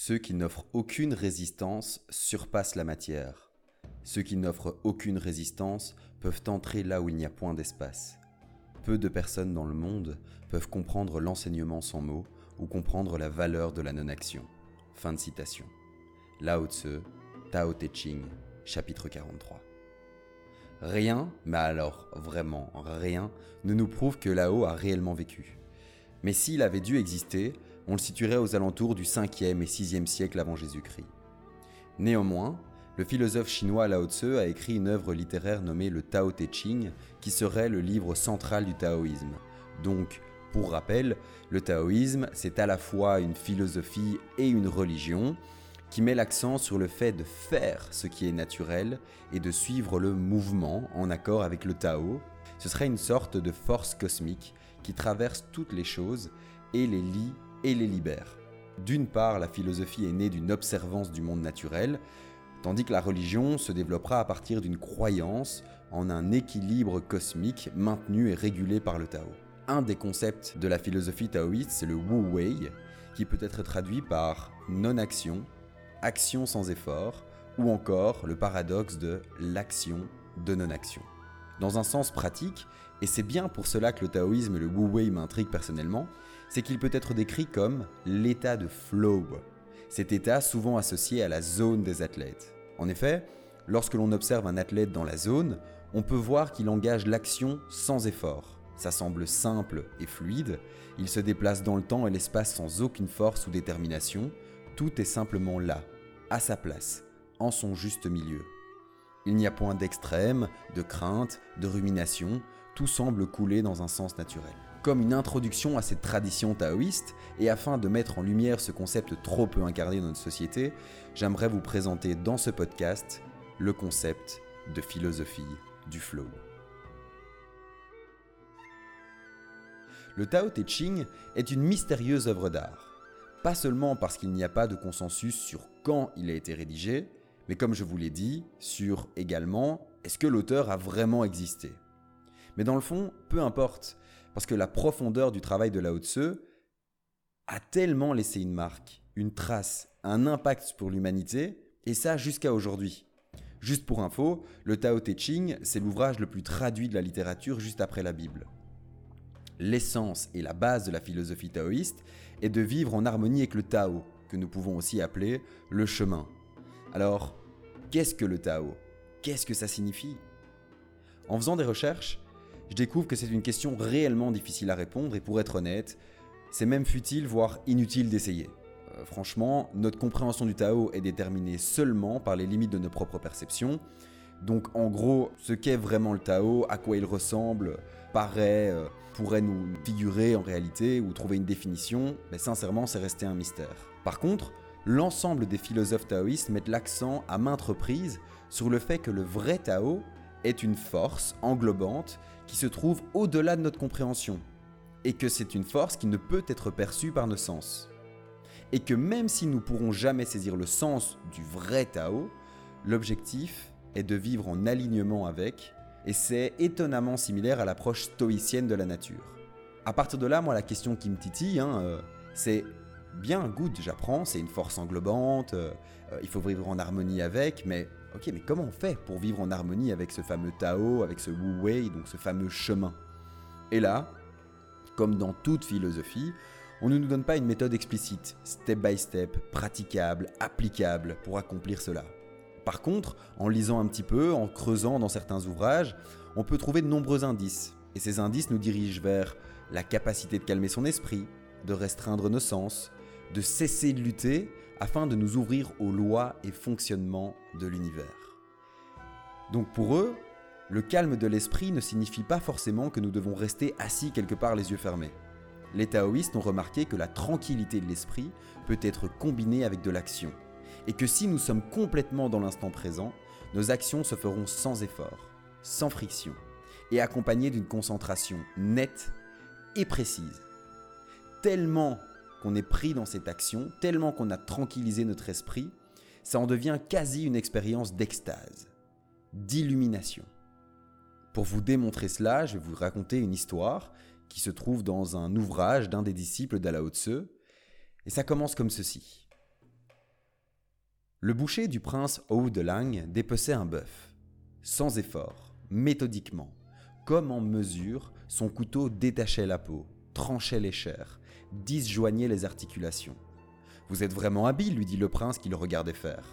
Ceux qui n'offrent aucune résistance surpassent la matière. Ceux qui n'offrent aucune résistance peuvent entrer là où il n'y a point d'espace. Peu de personnes dans le monde peuvent comprendre l'enseignement sans mots ou comprendre la valeur de la non-action. Fin de citation. Lao Tse, Tao Te Ching, chapitre 43. Rien, mais alors vraiment rien, ne nous prouve que Lao a réellement vécu. Mais s'il avait dû exister, on le situerait aux alentours du 5e et 6e siècle avant Jésus-Christ. Néanmoins, le philosophe chinois Lao Tse a écrit une œuvre littéraire nommée le Tao Te Ching, qui serait le livre central du taoïsme. Donc, pour rappel, le taoïsme, c'est à la fois une philosophie et une religion qui met l'accent sur le fait de faire ce qui est naturel et de suivre le mouvement en accord avec le Tao. Ce serait une sorte de force cosmique qui traverse toutes les choses et les lie et les libère. D'une part, la philosophie est née d'une observance du monde naturel, tandis que la religion se développera à partir d'une croyance en un équilibre cosmique maintenu et régulé par le Tao. Un des concepts de la philosophie taoïste, c'est le Wu Wei, qui peut être traduit par non-action, action sans effort, ou encore le paradoxe de l'action de non-action. Dans un sens pratique, et c'est bien pour cela que le taoïsme et le Wu Wei m'intriguent personnellement, c'est qu'il peut être décrit comme l'état de flow, cet état souvent associé à la zone des athlètes. En effet, lorsque l'on observe un athlète dans la zone, on peut voir qu'il engage l'action sans effort. Ça semble simple et fluide, il se déplace dans le temps et l'espace sans aucune force ou détermination, tout est simplement là, à sa place, en son juste milieu. Il n'y a point d'extrême, de crainte, de rumination, tout semble couler dans un sens naturel. Comme une introduction à cette tradition taoïste, et afin de mettre en lumière ce concept trop peu incarné dans notre société, j'aimerais vous présenter dans ce podcast le concept de philosophie du flow. Le Tao Te Ching est une mystérieuse œuvre d'art. Pas seulement parce qu'il n'y a pas de consensus sur quand il a été rédigé, mais comme je vous l'ai dit, sur également est-ce que l'auteur a vraiment existé? Mais dans le fond, peu importe, parce que la profondeur du travail de Lao Tse a tellement laissé une marque, une trace, un impact pour l'humanité, et ça jusqu'à aujourd'hui. Juste pour info, le Tao Te Ching, c'est l'ouvrage le plus traduit de la littérature juste après la Bible. L'essence et la base de la philosophie taoïste est de vivre en harmonie avec le Tao, que nous pouvons aussi appeler le chemin. Alors, qu'est-ce que le Tao? Qu'est-ce que ça signifie? En faisant des recherches, je découvre que c'est une question réellement difficile à répondre et pour être honnête, c'est même futile, voire inutile d'essayer. Euh, franchement, notre compréhension du Tao est déterminée seulement par les limites de nos propres perceptions. Donc en gros, ce qu'est vraiment le Tao, à quoi il ressemble, paraît, euh, pourrait nous figurer en réalité ou trouver une définition, mais sincèrement, c'est resté un mystère. Par contre, l'ensemble des philosophes taoïstes mettent l'accent à maintes reprises sur le fait que le vrai Tao est une force englobante qui se trouve au-delà de notre compréhension, et que c'est une force qui ne peut être perçue par nos sens. Et que même si nous pourrons jamais saisir le sens du vrai Tao, l'objectif est de vivre en alignement avec, et c'est étonnamment similaire à l'approche stoïcienne de la nature. À partir de là, moi, la question qui me titille, hein, euh, c'est bien, good, j'apprends, c'est une force englobante, euh, euh, il faut vivre en harmonie avec, mais ok, mais comment on fait pour vivre en harmonie avec ce fameux Tao, avec ce Wu Wei, donc ce fameux chemin? Et là, comme dans toute philosophie, on ne nous donne pas une méthode explicite, step by step, praticable, applicable pour accomplir cela. Par contre, en lisant un petit peu, en creusant dans certains ouvrages, on peut trouver de nombreux indices. Et ces indices nous dirigent vers la capacité de calmer son esprit, de restreindre nos sens, de cesser de lutter afin de nous ouvrir aux lois et fonctionnements de l'univers. Donc pour eux, le calme de l'esprit ne signifie pas forcément que nous devons rester assis quelque part les yeux fermés. Les taoïstes ont remarqué que la tranquillité de l'esprit peut être combinée avec de l'action, et que si nous sommes complètement dans l'instant présent, nos actions se feront sans effort, sans friction, et accompagnées d'une concentration nette et précise. Tellement qu'on est pris dans cette action, tellement qu'on a tranquillisé notre esprit, ça en devient quasi une expérience d'extase, d'illumination. Pour vous démontrer cela, je vais vous raconter une histoire qui se trouve dans un ouvrage d'un des disciples d'Alao et ça commence comme ceci. Le boucher du prince Hou de Lang dépeçait un bœuf. Sans effort, méthodiquement, comme en mesure, son couteau détachait la peau, tranchait les chairs, disjoignait les articulations. Vous êtes vraiment habile, lui dit le prince qui le regardait faire.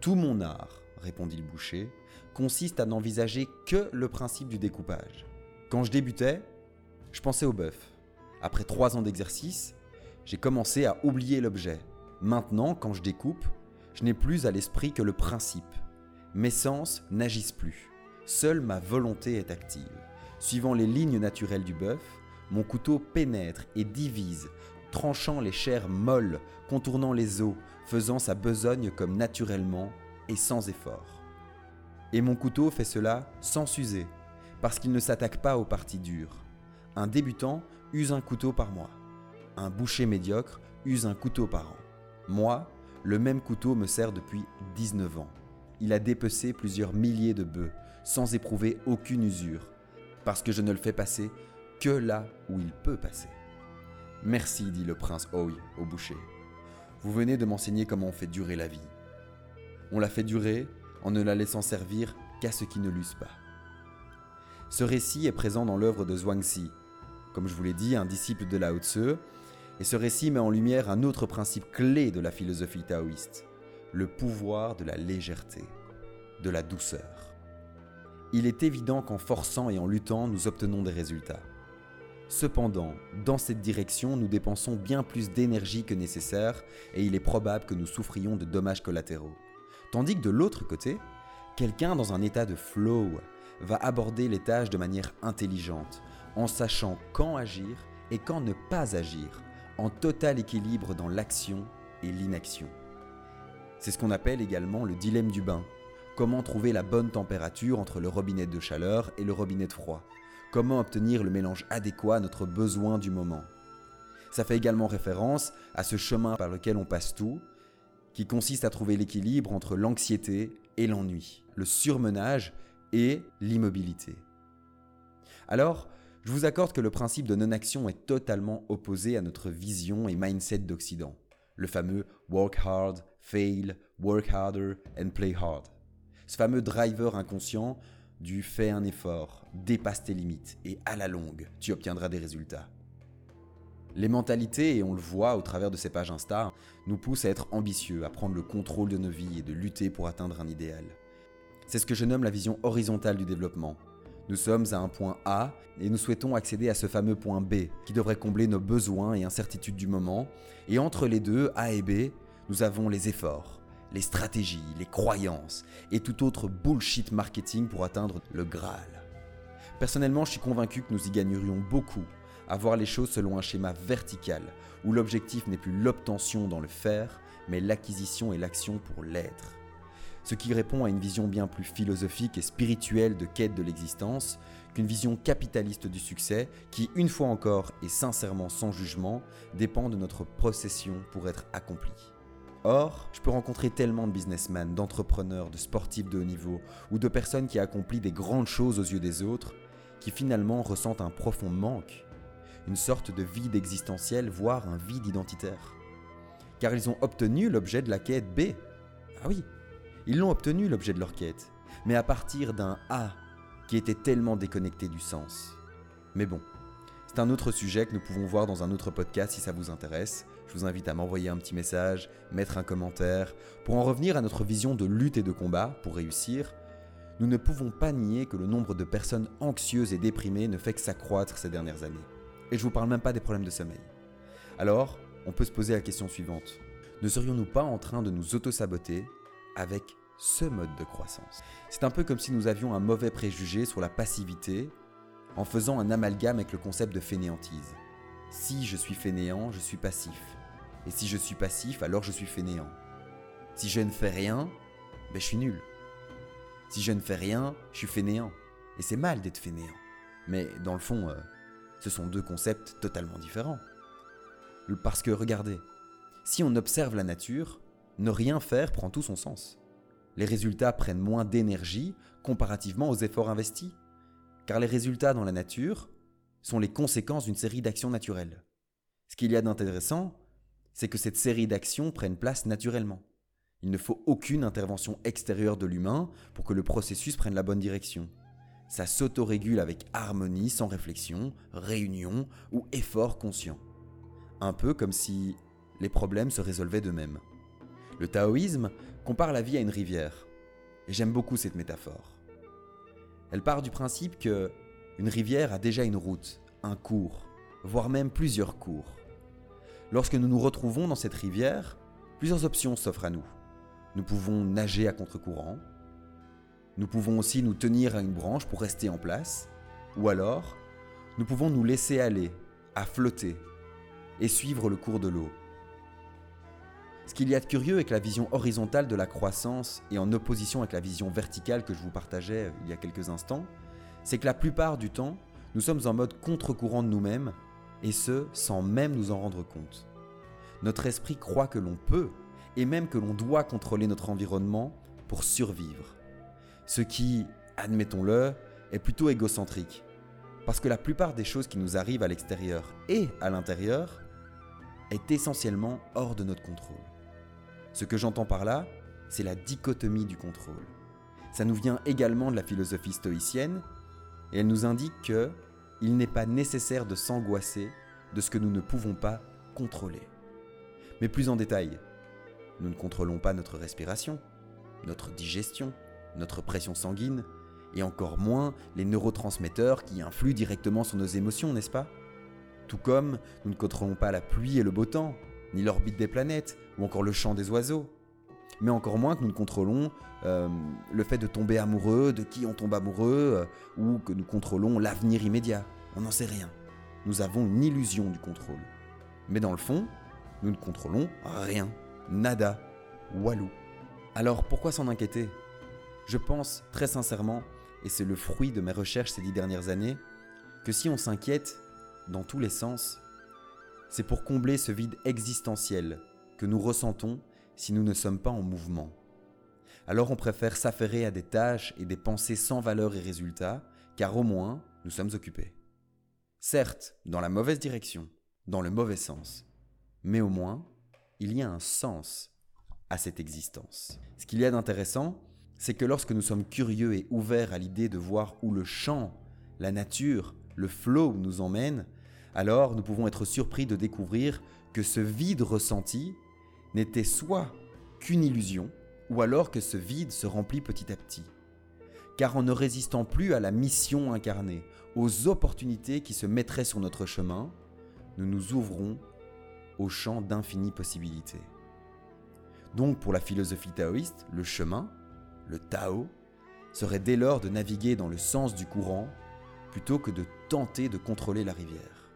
Tout mon art, répondit le boucher, consiste à n'envisager que le principe du découpage. Quand je débutais, je pensais au bœuf. Après trois ans d'exercice, j'ai commencé à oublier l'objet. Maintenant, quand je découpe, je n'ai plus à l'esprit que le principe. Mes sens n'agissent plus. Seule ma volonté est active. Suivant les lignes naturelles du bœuf, mon couteau pénètre et divise, tranchant les chairs molles, contournant les os, faisant sa besogne comme naturellement et sans effort. Et mon couteau fait cela sans s'user, parce qu'il ne s'attaque pas aux parties dures. Un débutant use un couteau par mois. Un boucher médiocre use un couteau par an. Moi, le même couteau me sert depuis 19 ans. Il a dépecé plusieurs milliers de bœufs, sans éprouver aucune usure, parce que je ne le fais passer que là où il peut passer. Merci, dit le prince Oi au boucher. Vous venez de m'enseigner comment on fait durer la vie. On la fait durer en ne la laissant servir qu'à ceux qui ne l'usent pas. Ce récit est présent dans l'œuvre de Zhuangzi, comme je vous l'ai dit, un disciple de Lao Tzu, et ce récit met en lumière un autre principe clé de la philosophie taoïste, le pouvoir de la légèreté, de la douceur. Il est évident qu'en forçant et en luttant, nous obtenons des résultats. Cependant, dans cette direction, nous dépensons bien plus d'énergie que nécessaire et il est probable que nous souffrions de dommages collatéraux. Tandis que de l'autre côté, quelqu'un dans un état de flow va aborder les tâches de manière intelligente, en sachant quand agir et quand ne pas agir, en total équilibre dans l'action et l'inaction. C'est ce qu'on appelle également le dilemme du bain. Comment trouver la bonne température entre le robinet de chaleur et le robinet de froid? Comment obtenir le mélange adéquat à notre besoin du moment Ça fait également référence à ce chemin par lequel on passe tout, qui consiste à trouver l'équilibre entre l'anxiété et l'ennui, le surmenage et l'immobilité. Alors, je vous accorde que le principe de non-action est totalement opposé à notre vision et mindset d'Occident, le fameux work hard, fail, work harder and play hard. Ce fameux driver inconscient du fais un effort, dépasse tes limites et à la longue, tu obtiendras des résultats. Les mentalités, et on le voit au travers de ces pages Insta, nous poussent à être ambitieux, à prendre le contrôle de nos vies et de lutter pour atteindre un idéal. C'est ce que je nomme la vision horizontale du développement, nous sommes à un point A et nous souhaitons accéder à ce fameux point B qui devrait combler nos besoins et incertitudes du moment. Et entre les deux, A et B, nous avons les efforts, les stratégies, les croyances et tout autre bullshit marketing pour atteindre le Graal. Personnellement, je suis convaincu que nous y gagnerions beaucoup à voir les choses selon un schéma vertical où l'objectif n'est plus l'obtention dans le faire, mais l'acquisition et l'action pour l'être ce qui répond à une vision bien plus philosophique et spirituelle de quête de l'existence qu'une vision capitaliste du succès qui, une fois encore et sincèrement sans jugement, dépend de notre procession pour être accompli. Or, je peux rencontrer tellement de businessmen, d'entrepreneurs, de sportifs de haut niveau ou de personnes qui accomplissent des grandes choses aux yeux des autres, qui finalement ressentent un profond manque, une sorte de vide existentiel, voire un vide identitaire. Car ils ont obtenu l'objet de la quête B. Ah oui, ils l'ont obtenu, l'objet de leur quête, mais à partir d'un A qui était tellement déconnecté du sens. Mais bon, c'est un autre sujet que nous pouvons voir dans un autre podcast si ça vous intéresse. Je vous invite à m'envoyer un petit message, mettre un commentaire. Pour en revenir à notre vision de lutte et de combat, pour réussir, nous ne pouvons pas nier que le nombre de personnes anxieuses et déprimées ne fait que s'accroître ces dernières années. Et je vous parle même pas des problèmes de sommeil. Alors, on peut se poser la question suivante. Ne serions-nous pas en train de nous auto-saboter avec ce mode de croissance? C'est un peu comme si nous avions un mauvais préjugé sur la passivité en faisant un amalgame avec le concept de fainéantise. Si je suis fainéant, je suis passif. Et si je suis passif, alors je suis fainéant. Si je ne fais rien, ben je suis nul. Si je ne fais rien, je suis fainéant. Et c'est mal d'être fainéant. Mais dans le fond, euh, ce sont deux concepts totalement différents. Parce que regardez, si on observe la nature, ne rien faire prend tout son sens. Les résultats prennent moins d'énergie comparativement aux efforts investis, car les résultats dans la nature sont les conséquences d'une série d'actions naturelles. Ce qu'il y a d'intéressant, c'est que cette série d'actions prenne place naturellement. Il ne faut aucune intervention extérieure de l'humain pour que le processus prenne la bonne direction. Ça s'autorégule avec harmonie, sans réflexion, réunion ou effort conscient. Un peu comme si les problèmes se résolvaient d'eux-mêmes. Le taoïsme compare la vie à une rivière. Et j'aime beaucoup cette métaphore. Elle part du principe que une rivière a déjà une route, un cours, voire même plusieurs cours. Lorsque nous nous retrouvons dans cette rivière, plusieurs options s'offrent à nous. Nous pouvons nager à contre-courant, nous pouvons aussi nous tenir à une branche pour rester en place, ou alors nous pouvons nous laisser aller, à flotter, et suivre le cours de l'eau. Ce qu'il y a de curieux avec la vision horizontale de la croissance et en opposition avec la vision verticale que je vous partageais il y a quelques instants, c'est que la plupart du temps, nous sommes en mode contre-courant de nous-mêmes, et ce, sans même nous en rendre compte. Notre esprit croit que l'on peut, et même que l'on doit contrôler notre environnement pour survivre. Ce qui, admettons-le, est plutôt égocentrique. Parce que la plupart des choses qui nous arrivent à l'extérieur et à l'intérieur est essentiellement hors de notre contrôle. Ce que j'entends par là, c'est la dichotomie du contrôle. Ça nous vient également de la philosophie stoïcienne et elle nous indique que il n'est pas nécessaire de s'angoisser de ce que nous ne pouvons pas contrôler. Mais plus en détail, nous ne contrôlons pas notre respiration, notre digestion, notre pression sanguine, et encore moins les neurotransmetteurs qui influent directement sur nos émotions, n'est-ce pas? Tout comme nous ne contrôlons pas la pluie et le beau temps, ni l'orbite des planètes, ou encore le chant des oiseaux. Mais encore moins que nous ne contrôlons euh, le fait de tomber amoureux, de qui on tombe amoureux, euh, ou que nous contrôlons l'avenir immédiat. On n'en sait rien. Nous avons une illusion du contrôle. Mais dans le fond, nous ne contrôlons rien. Nada. Walou. Alors pourquoi s'en inquiéter? Je pense très sincèrement, et c'est le fruit de mes recherches ces dix dernières années, que si on s'inquiète, dans tous les sens, c'est pour combler ce vide existentiel que nous ressentons si nous ne sommes pas en mouvement. Alors on préfère s'affairer à des tâches et des pensées sans valeur et résultat, car au moins nous sommes occupés. Certes, dans la mauvaise direction, dans le mauvais sens, mais au moins, il y a un sens à cette existence. Ce qu'il y a d'intéressant, c'est que lorsque nous sommes curieux et ouverts à l'idée de voir où le champ, la nature, le flot nous emmène, alors nous pouvons être surpris de découvrir que ce vide ressenti n'était soit qu'une illusion, ou alors que ce vide se remplit petit à petit. Car en ne résistant plus à la mission incarnée, aux opportunités qui se mettraient sur notre chemin, nous nous ouvrons au champ d'infinies possibilités. Donc pour la philosophie taoïste, le chemin, le Tao, serait dès lors de naviguer dans le sens du courant plutôt que de tenter de contrôler la rivière.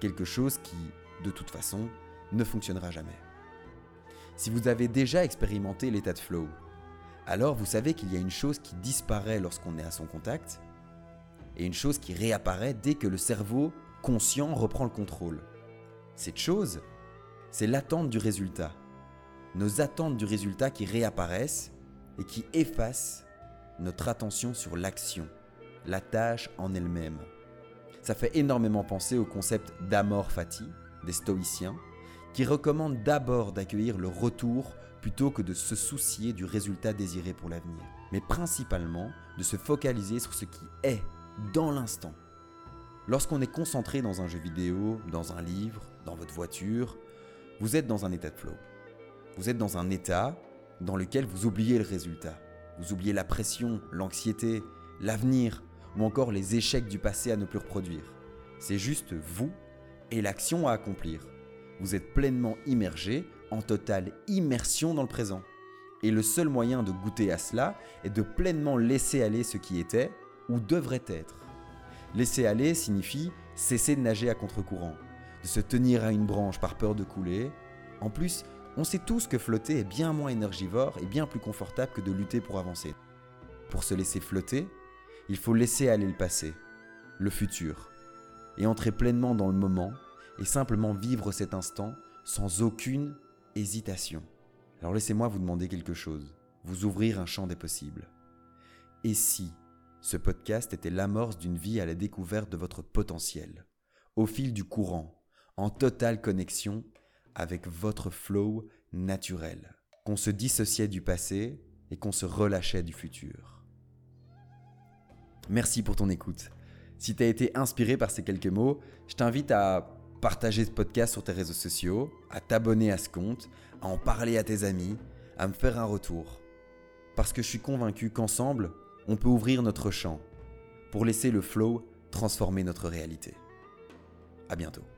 Quelque chose qui, de toute façon, ne fonctionnera jamais. Si vous avez déjà expérimenté l'état de flow, alors vous savez qu'il y a une chose qui disparaît lorsqu'on est à son contact et une chose qui réapparaît dès que le cerveau conscient reprend le contrôle. Cette chose, c'est l'attente du résultat. Nos attentes du résultat qui réapparaissent et qui effacent notre attention sur l'action, la tâche en elle-même. Ça fait énormément penser au concept d'amor fati des stoïciens qui recommande d'abord d'accueillir le retour plutôt que de se soucier du résultat désiré pour l'avenir, mais principalement de se focaliser sur ce qui est dans l'instant. Lorsqu'on est concentré dans un jeu vidéo, dans un livre, dans votre voiture, vous êtes dans un état de flow. Vous êtes dans un état dans lequel vous oubliez le résultat. Vous oubliez la pression, l'anxiété, l'avenir ou encore les échecs du passé à ne plus reproduire. C'est juste vous et l'action à accomplir vous êtes pleinement immergé, en totale immersion dans le présent. Et le seul moyen de goûter à cela est de pleinement laisser aller ce qui était ou devrait être. Laisser aller signifie cesser de nager à contre-courant, de se tenir à une branche par peur de couler. En plus, on sait tous que flotter est bien moins énergivore et bien plus confortable que de lutter pour avancer. Pour se laisser flotter, il faut laisser aller le passé, le futur, et entrer pleinement dans le moment et simplement vivre cet instant sans aucune hésitation. Alors laissez-moi vous demander quelque chose, vous ouvrir un champ des possibles. Et si ce podcast était l'amorce d'une vie à la découverte de votre potentiel, au fil du courant, en totale connexion avec votre flow naturel qu'on se dissociait du passé et qu'on se relâchait du futur. Merci pour ton écoute. Si tu as été inspiré par ces quelques mots, je t'invite à partager ce podcast sur tes réseaux sociaux, à t'abonner à ce compte, à en parler à tes amis, à me faire un retour. Parce que je suis convaincu qu'ensemble, on peut ouvrir notre champ pour laisser le flow transformer notre réalité. À bientôt.